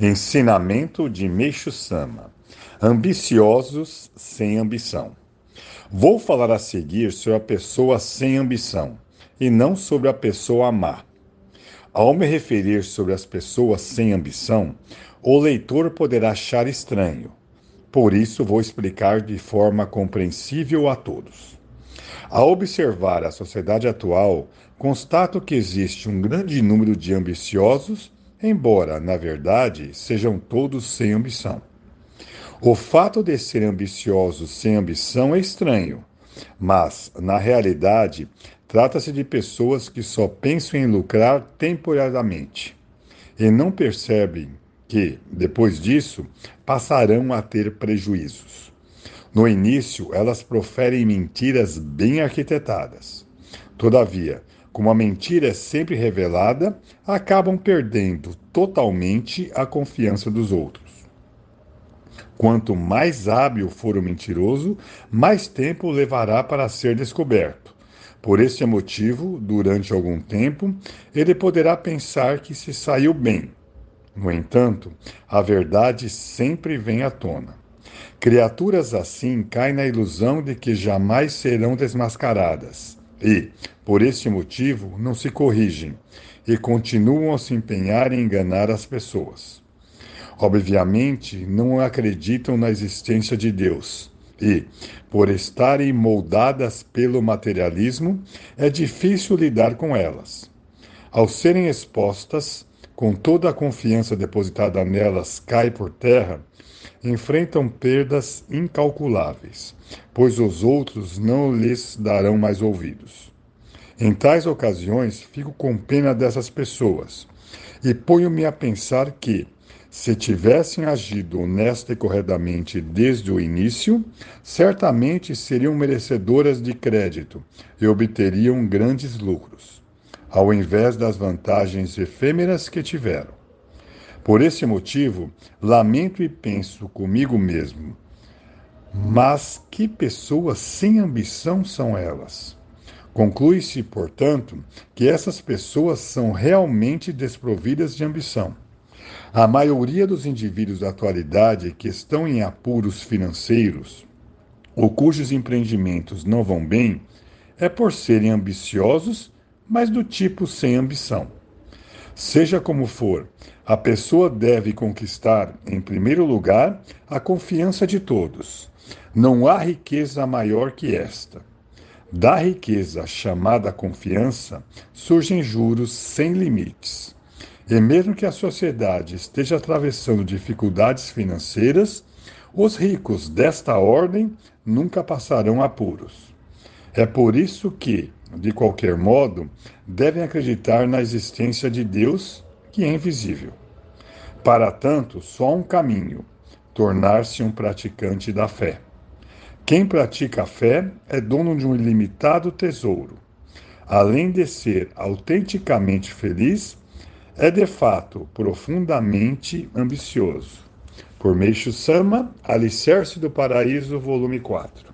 Ensinamento de Meixo Sama: Ambiciosos sem ambição. Vou falar a seguir sobre a pessoa sem ambição e não sobre a pessoa má. Ao me referir sobre as pessoas sem ambição, o leitor poderá achar estranho. Por isso, vou explicar de forma compreensível a todos. Ao observar a sociedade atual, constato que existe um grande número de ambiciosos embora, na verdade, sejam todos sem ambição. O fato de serem ambiciosos sem ambição é estranho, mas, na realidade, trata-se de pessoas que só pensam em lucrar temporariamente e não percebem que, depois disso, passarão a ter prejuízos. No início, elas proferem mentiras bem arquitetadas. Todavia, como a mentira é sempre revelada, acabam perdendo totalmente a confiança dos outros. Quanto mais hábil for o mentiroso, mais tempo levará para ser descoberto. Por este motivo, durante algum tempo, ele poderá pensar que se saiu bem. No entanto, a verdade sempre vem à tona. Criaturas assim caem na ilusão de que jamais serão desmascaradas e, por este motivo, não se corrigem e continuam a se empenhar em enganar as pessoas. Obviamente, não acreditam na existência de Deus e, por estarem moldadas pelo materialismo, é difícil lidar com elas. Ao serem expostas, com toda a confiança depositada nelas cai por terra, enfrentam perdas incalculáveis, pois os outros não lhes darão mais ouvidos. Em tais ocasiões, fico com pena dessas pessoas e ponho-me a pensar que, se tivessem agido honesta e corretamente desde o início, certamente seriam merecedoras de crédito e obteriam grandes lucros, ao invés das vantagens efêmeras que tiveram. Por esse motivo, lamento e penso comigo mesmo. Mas que pessoas sem ambição são elas? Conclui-se, portanto, que essas pessoas são realmente desprovidas de ambição. A maioria dos indivíduos da atualidade que estão em apuros financeiros ou cujos empreendimentos não vão bem é por serem ambiciosos, mas do tipo sem ambição. Seja como for, a pessoa deve conquistar, em primeiro lugar, a confiança de todos. Não há riqueza maior que esta. Da riqueza chamada confiança surgem juros sem limites. E mesmo que a sociedade esteja atravessando dificuldades financeiras, os ricos desta ordem nunca passarão apuros. É por isso que, de qualquer modo, devem acreditar na existência de Deus, que é invisível. Para tanto, só um caminho: tornar-se um praticante da fé. Quem pratica a fé é dono de um ilimitado tesouro. Além de ser autenticamente feliz, é de fato profundamente ambicioso. Por Meixo Sama, Alicerce do Paraíso, volume 4.